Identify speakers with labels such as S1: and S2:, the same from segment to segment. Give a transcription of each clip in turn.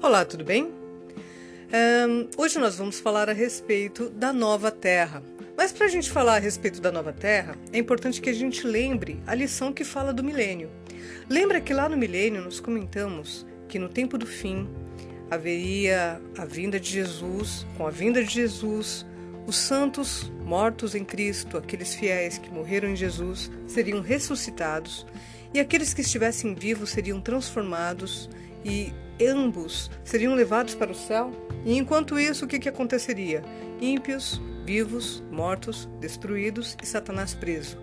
S1: Olá, tudo bem? Um, hoje nós vamos falar a respeito da nova Terra. Mas para a gente falar a respeito da nova Terra, é importante que a gente lembre a lição que fala do milênio. Lembra que lá no milênio nós comentamos que no tempo do fim haveria a vinda de Jesus, com a vinda de Jesus, os santos mortos em Cristo, aqueles fiéis que morreram em Jesus, seriam ressuscitados e aqueles que estivessem vivos seriam transformados e ambos seriam levados para o céu. E enquanto isso, o que, que aconteceria? Ímpios, vivos, mortos, destruídos e Satanás preso.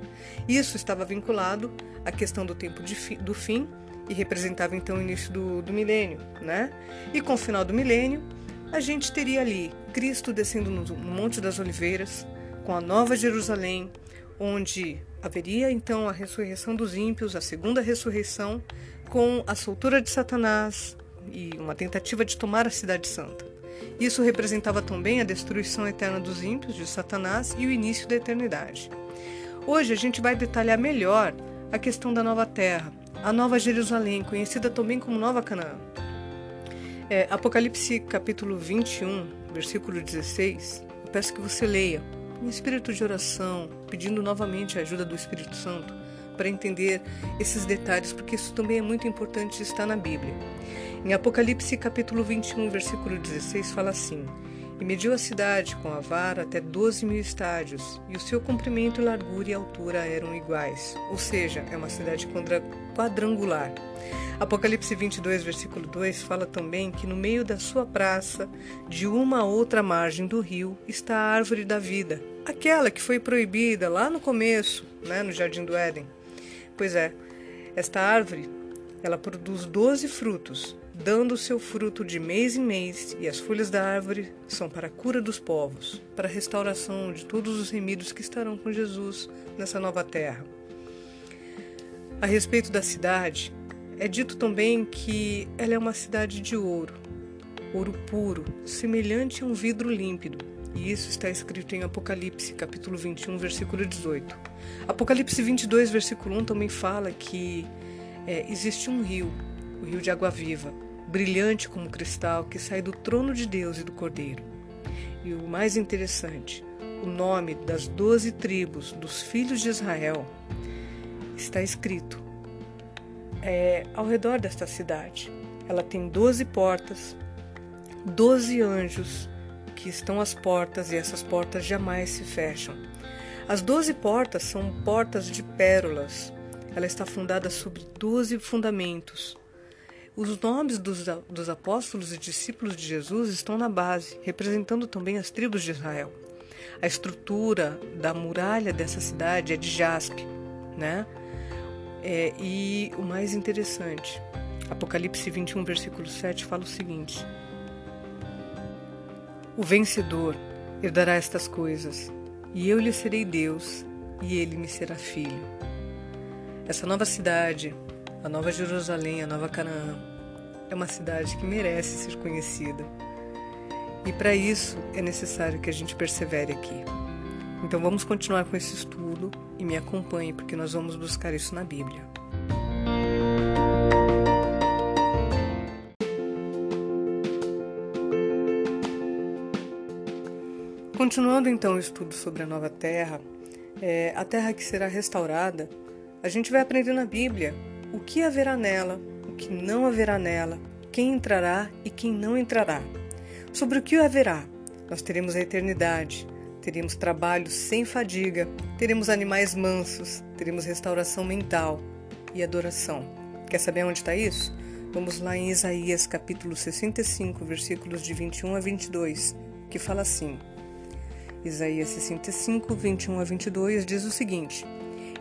S1: Isso estava vinculado à questão do tempo fi, do fim e representava então o início do, do milênio, né? E com o final do milênio, a gente teria ali Cristo descendo no, no Monte das Oliveiras, com a Nova Jerusalém, onde haveria então a ressurreição dos ímpios, a segunda ressurreição, com a soltura de Satanás e uma tentativa de tomar a Cidade Santa. Isso representava também a destruição eterna dos ímpios, de Satanás, e o início da eternidade. Hoje a gente vai detalhar melhor a questão da nova terra, a nova Jerusalém, conhecida também como Nova Canaã. É, Apocalipse capítulo 21, versículo 16, eu peço que você leia em espírito de oração, pedindo novamente a ajuda do Espírito Santo para entender esses detalhes, porque isso também é muito importante estar na Bíblia. Em Apocalipse capítulo 21, versículo 16, fala assim: e mediu a cidade com a vara até doze mil estádios, e o seu comprimento, largura e altura eram iguais, ou seja, é uma cidade quadrangular. Apocalipse 22, versículo 2 fala também que no meio da sua praça, de uma a outra margem do rio, está a árvore da vida, aquela que foi proibida lá no começo, né, no Jardim do Éden. Pois é, esta árvore, ela produz doze frutos, dando seu fruto de mês em mês, e as folhas da árvore são para a cura dos povos, para a restauração de todos os remidos que estarão com Jesus nessa nova terra. A respeito da cidade, é dito também que ela é uma cidade de ouro, ouro puro, semelhante a um vidro límpido. E isso está escrito em Apocalipse, capítulo 21, versículo 18. Apocalipse 22, versículo 1 também fala que é, existe um rio, o rio de água viva, brilhante como cristal que sai do trono de Deus e do Cordeiro. E o mais interessante, o nome das doze tribos dos filhos de Israel está escrito é, ao redor desta cidade. Ela tem doze portas, doze anjos que estão às portas e essas portas jamais se fecham. As doze portas são portas de pérolas. Ela está fundada sobre doze fundamentos. Os nomes dos, dos apóstolos e discípulos de Jesus estão na base, representando também as tribos de Israel. A estrutura da muralha dessa cidade é de jaspe, né? É, e o mais interessante, Apocalipse 21, versículo 7 fala o seguinte: O vencedor herdará estas coisas, e eu lhe serei Deus, e ele me será filho. Essa nova cidade, a Nova Jerusalém, a Nova Canaã, é uma cidade que merece ser conhecida. E para isso é necessário que a gente persevere aqui. Então vamos continuar com esse estudo e me acompanhe, porque nós vamos buscar isso na Bíblia. Continuando então o estudo sobre a nova terra, é, a terra que será restaurada, a gente vai aprender na Bíblia o que haverá nela, o que não haverá nela, quem entrará e quem não entrará. Sobre o que haverá, nós teremos a eternidade, teremos trabalho sem fadiga, teremos animais mansos, teremos restauração mental e adoração. Quer saber onde está isso? Vamos lá em Isaías capítulo 65, versículos de 21 a 22, que fala assim: Isaías 65, 21 a 22 diz o seguinte: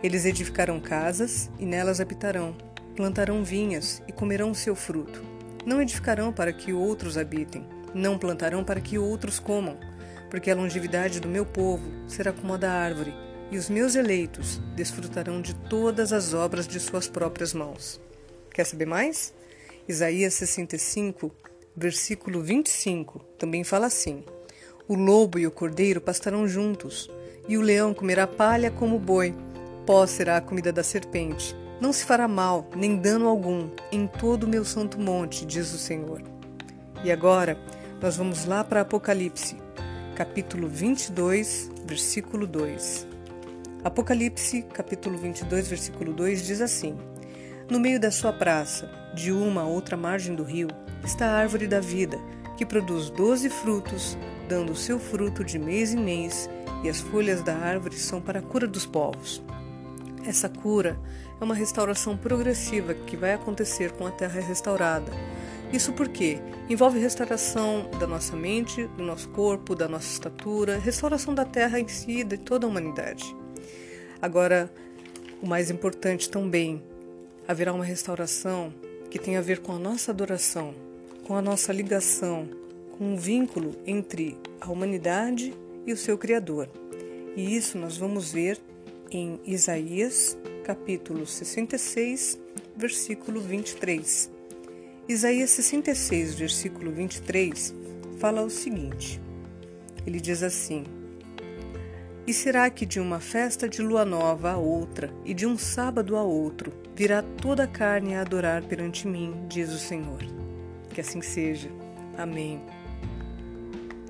S1: Eles edificarão casas e nelas habitarão plantarão vinhas e comerão o seu fruto. Não edificarão para que outros habitem, não plantarão para que outros comam, porque a longevidade do meu povo será como a da árvore, e os meus eleitos desfrutarão de todas as obras de suas próprias mãos. Quer saber mais? Isaías 65, versículo 25, também fala assim: O lobo e o cordeiro pastarão juntos, e o leão comerá palha como boi, pó será a comida da serpente não se fará mal, nem dano algum, em todo o meu santo monte, diz o Senhor. E agora nós vamos lá para Apocalipse, capítulo 22, versículo 2. Apocalipse, capítulo 22, versículo 2 diz assim: No meio da sua praça, de uma a outra margem do rio, está a árvore da vida, que produz doze frutos, dando o seu fruto de mês em mês, e as folhas da árvore são para a cura dos povos. Essa cura é uma restauração progressiva que vai acontecer com a terra restaurada. Isso porque envolve restauração da nossa mente, do nosso corpo, da nossa estatura, restauração da terra em si e de toda a humanidade. Agora, o mais importante também, haverá uma restauração que tem a ver com a nossa adoração, com a nossa ligação, com um vínculo entre a humanidade e o seu Criador. E isso nós vamos ver em Isaías, capítulo 66, versículo 23. Isaías 66, versículo 23, fala o seguinte: ele diz assim: E será que de uma festa de lua nova a outra, e de um sábado a outro, virá toda a carne a adorar perante mim, diz o Senhor. Que assim seja. Amém.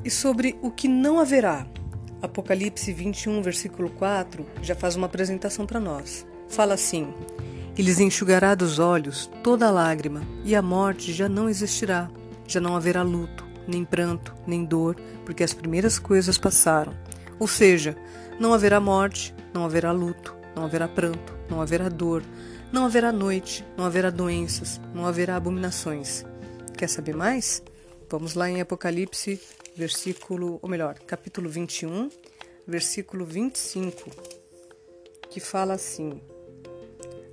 S1: E sobre o que não haverá, Apocalipse 21, versículo 4, já faz uma apresentação para nós. Fala assim: E lhes enxugará dos olhos toda lágrima, e a morte já não existirá. Já não haverá luto, nem pranto, nem dor, porque as primeiras coisas passaram. Ou seja, não haverá morte, não haverá luto, não haverá pranto, não haverá dor, não haverá noite, não haverá doenças, não haverá abominações. Quer saber mais? Vamos lá em Apocalipse, versículo, ou melhor, capítulo 21, versículo 25, que fala assim: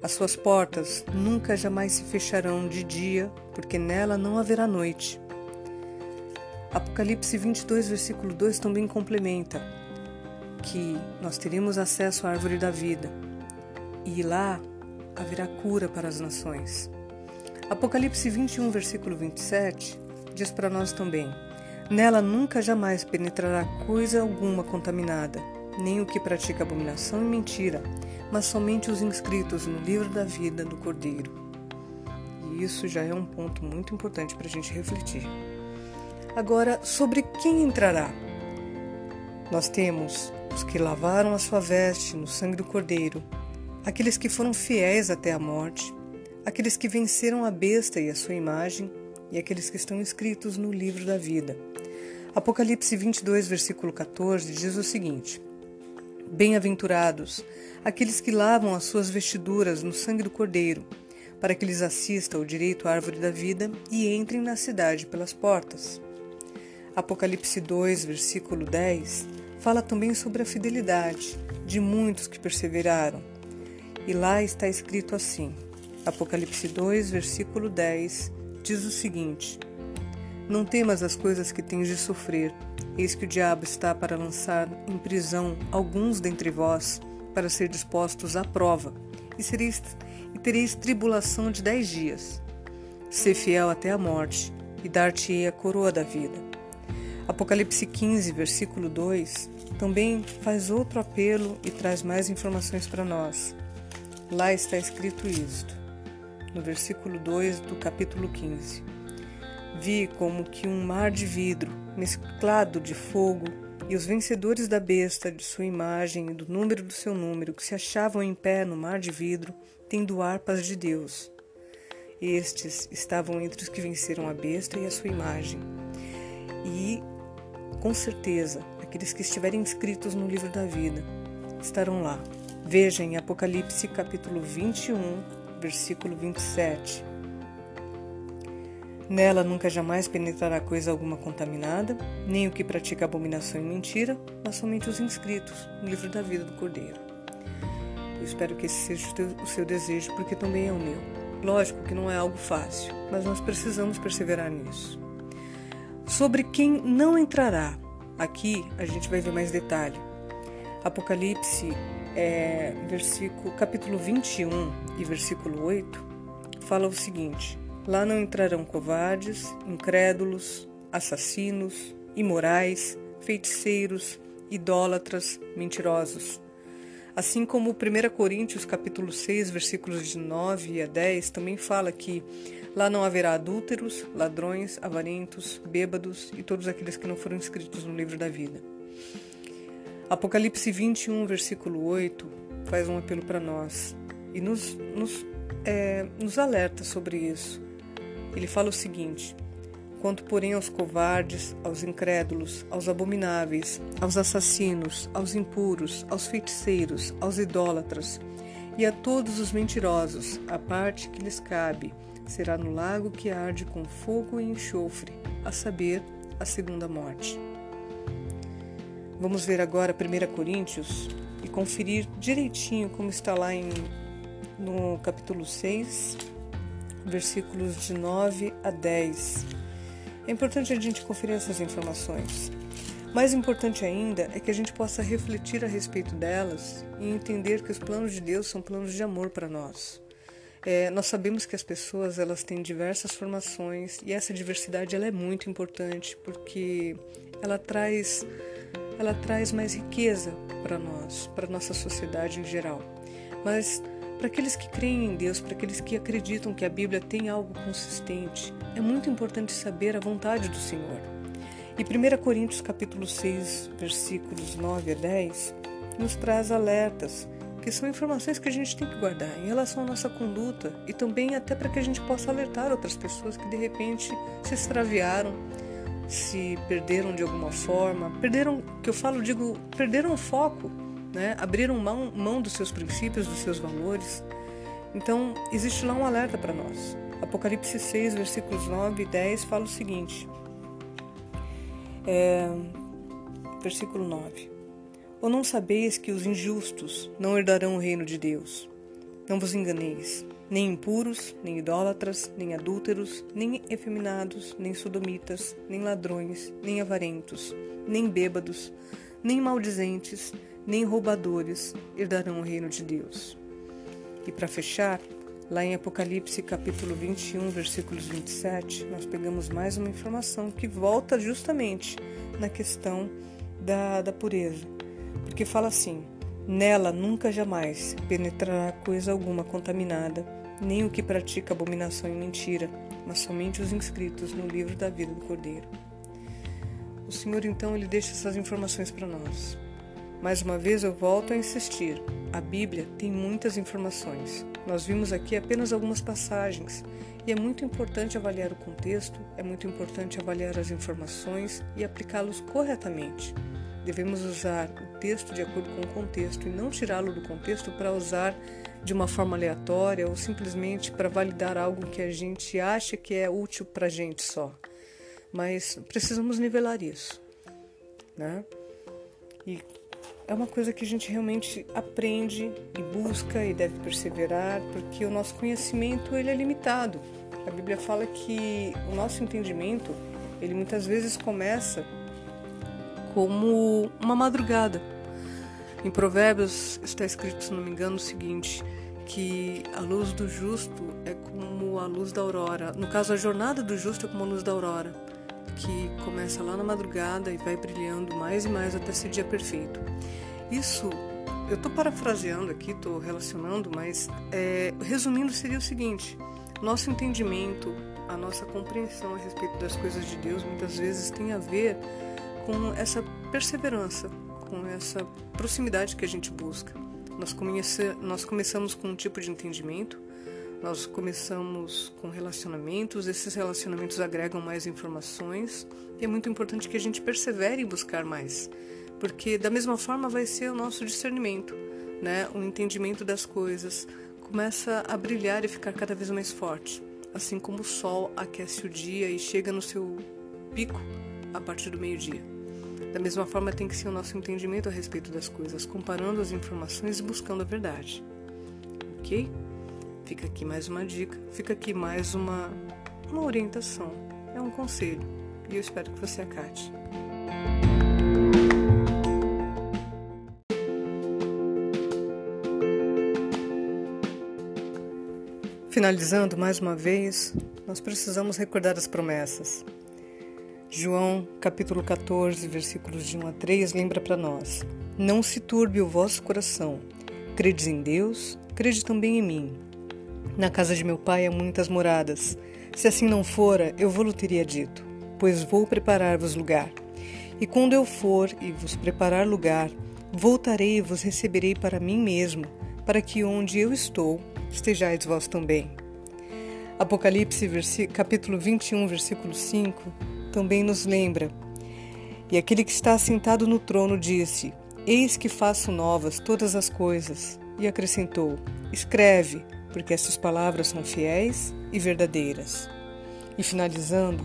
S1: As suas portas nunca jamais se fecharão de dia, porque nela não haverá noite. Apocalipse 22, versículo 2 também complementa que nós teremos acesso à árvore da vida e lá haverá cura para as nações. Apocalipse 21, versículo 27 diz para nós também: Nela nunca jamais penetrará coisa alguma contaminada, nem o que pratica abominação e mentira, mas somente os inscritos no livro da vida do Cordeiro. E isso já é um ponto muito importante para a gente refletir. Agora, sobre quem entrará? Nós temos os que lavaram a sua veste no sangue do Cordeiro, aqueles que foram fiéis até a morte, aqueles que venceram a besta e a sua imagem, e aqueles que estão inscritos no livro da vida. Apocalipse 22, versículo 14 diz o seguinte: Bem-aventurados aqueles que lavam as suas vestiduras no sangue do Cordeiro, para que lhes assista o direito à árvore da vida e entrem na cidade pelas portas. Apocalipse 2, versículo 10 fala também sobre a fidelidade de muitos que perseveraram. E lá está escrito assim: Apocalipse 2, versículo 10 diz o seguinte: não temas as coisas que tens de sofrer. Eis que o diabo está para lançar em prisão alguns dentre vós, para ser dispostos à prova, e, sereis, e tereis tribulação de dez dias. Ser fiel até a morte, e dar-te-ei a coroa da vida. Apocalipse 15, versículo 2, também faz outro apelo e traz mais informações para nós. Lá está escrito isto, no versículo 2 do capítulo 15. Vi como que um mar de vidro, mesclado de fogo, e os vencedores da besta, de sua imagem e do número do seu número, que se achavam em pé no mar de vidro, tendo harpas de Deus. Estes estavam entre os que venceram a besta e a sua imagem. E, com certeza, aqueles que estiverem inscritos no livro da vida estarão lá. Veja em Apocalipse capítulo 21, versículo 27. Nela nunca jamais penetrará coisa alguma contaminada, nem o que pratica abominação e mentira, mas somente os inscritos no livro da vida do Cordeiro. Eu espero que esse seja o seu desejo, porque também é o meu. Lógico que não é algo fácil, mas nós precisamos perseverar nisso. Sobre quem não entrará, aqui a gente vai ver mais detalhe. Apocalipse, é, versículo, capítulo 21 e versículo 8, fala o seguinte: Lá não entrarão covardes, incrédulos, assassinos, imorais, feiticeiros, idólatras, mentirosos. Assim como 1 Coríntios capítulo 6, versículos de 9 a 10 também fala que lá não haverá adúlteros, ladrões, avarentos, bêbados e todos aqueles que não foram inscritos no livro da vida. Apocalipse 21, versículo 8 faz um apelo para nós e nos, nos, é, nos alerta sobre isso. Ele fala o seguinte: Quanto, porém, aos covardes, aos incrédulos, aos abomináveis, aos assassinos, aos impuros, aos feiticeiros, aos idólatras e a todos os mentirosos, a parte que lhes cabe será no lago que arde com fogo e enxofre, a saber, a segunda morte. Vamos ver agora 1 Coríntios e conferir direitinho como está lá em, no capítulo 6, versículos de 9 a 10. É importante a gente conferir essas informações. Mais importante ainda é que a gente possa refletir a respeito delas e entender que os planos de Deus são planos de amor para nós. É, nós sabemos que as pessoas elas têm diversas formações e essa diversidade ela é muito importante porque ela traz ela traz mais riqueza para nós, para nossa sociedade em geral. Mas para aqueles que creem em Deus, para aqueles que acreditam que a Bíblia tem algo consistente, é muito importante saber a vontade do Senhor. E 1 Coríntios capítulo 6, versículos 9 a 10, nos traz alertas, que são informações que a gente tem que guardar em relação à nossa conduta e também até para que a gente possa alertar outras pessoas que de repente se extraviaram, se perderam de alguma forma, perderam, que eu falo, digo, perderam o foco né? abriram mão, mão dos seus princípios, dos seus valores. Então, existe lá um alerta para nós. Apocalipse 6, versículos 9 e 10 fala o seguinte: é, versículo 9: Ou não sabeis que os injustos não herdarão o reino de Deus? Não vos enganeis, nem impuros, nem idólatras, nem adúlteros, nem efeminados, nem sodomitas, nem ladrões, nem avarentos, nem bêbados, nem maldizentes, nem roubadores herdarão o reino de Deus. E para fechar, lá em Apocalipse capítulo 21, versículos 27, nós pegamos mais uma informação que volta justamente na questão da, da pureza. Porque fala assim: Nela nunca jamais penetrará coisa alguma contaminada, nem o que pratica abominação e mentira, mas somente os inscritos no livro da vida do Cordeiro. O Senhor então ele deixa essas informações para nós. Mais uma vez eu volto a insistir: a Bíblia tem muitas informações. Nós vimos aqui apenas algumas passagens e é muito importante avaliar o contexto, é muito importante avaliar as informações e aplicá-los corretamente. Devemos usar o texto de acordo com o contexto e não tirá-lo do contexto para usar de uma forma aleatória ou simplesmente para validar algo que a gente acha que é útil para a gente só. Mas precisamos nivelar isso. Né? E é uma coisa que a gente realmente aprende e busca e deve perseverar, porque o nosso conhecimento ele é limitado. A Bíblia fala que o nosso entendimento, ele muitas vezes começa como uma madrugada. Em Provérbios está escrito, se não me engano, o seguinte: que a luz do justo é como a luz da aurora. No caso, a jornada do justo é como a luz da aurora, que começa lá na madrugada e vai brilhando mais e mais até ser dia perfeito. Isso, eu estou parafraseando aqui, estou relacionando, mas é, resumindo seria o seguinte: nosso entendimento, a nossa compreensão a respeito das coisas de Deus muitas vezes tem a ver com essa perseverança, com essa proximidade que a gente busca. Nós, comece, nós começamos com um tipo de entendimento, nós começamos com relacionamentos, esses relacionamentos agregam mais informações e é muito importante que a gente persevere em buscar mais porque da mesma forma vai ser o nosso discernimento, né? O entendimento das coisas começa a brilhar e ficar cada vez mais forte, assim como o sol aquece o dia e chega no seu pico a partir do meio-dia. Da mesma forma tem que ser o nosso entendimento a respeito das coisas, comparando as informações e buscando a verdade. OK? Fica aqui mais uma dica, fica aqui mais uma uma orientação, é um conselho, e eu espero que você acate. Finalizando mais uma vez, nós precisamos recordar as promessas. João, capítulo 14, versículos de 1 a 3, lembra para nós: Não se turbe o vosso coração. credes em Deus, crede também em mim. Na casa de meu pai há muitas moradas. Se assim não fora, eu vou-lo teria dito, pois vou preparar-vos lugar. E quando eu for e vos preparar lugar, voltarei e vos receberei para mim mesmo, para que onde eu estou, estejais vós também. Apocalipse, capítulo 21, versículo 5, também nos lembra. E aquele que está sentado no trono disse: Eis que faço novas todas as coisas. E acrescentou: Escreve, porque estas palavras são fiéis e verdadeiras. E finalizando,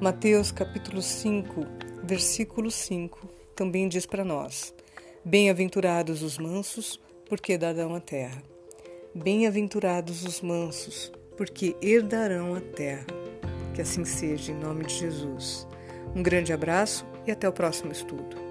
S1: Mateus capítulo 5, versículo 5, também diz para nós: Bem-aventurados os mansos, porque darão a terra. Bem-aventurados os mansos, porque herdarão a terra. Que assim seja, em nome de Jesus. Um grande abraço e até o próximo estudo.